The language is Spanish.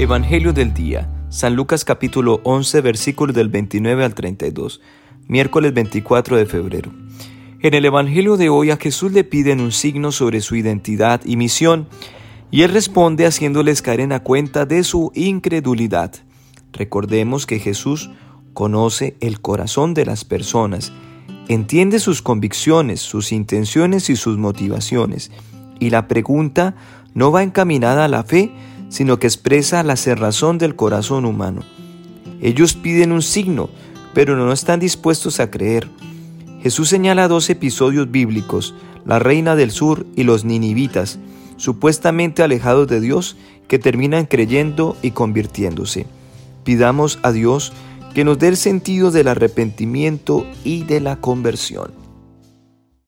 Evangelio del día. San Lucas capítulo 11 versículos del 29 al 32. Miércoles 24 de febrero. En el Evangelio de hoy a Jesús le piden un signo sobre su identidad y misión, y él responde haciéndoles caer en la cuenta de su incredulidad. Recordemos que Jesús conoce el corazón de las personas, entiende sus convicciones, sus intenciones y sus motivaciones, y la pregunta no va encaminada a la fe, sino que expresa la cerrazón del corazón humano. Ellos piden un signo, pero no están dispuestos a creer. Jesús señala dos episodios bíblicos, la reina del sur y los ninivitas, supuestamente alejados de Dios, que terminan creyendo y convirtiéndose. Pidamos a Dios que nos dé el sentido del arrepentimiento y de la conversión.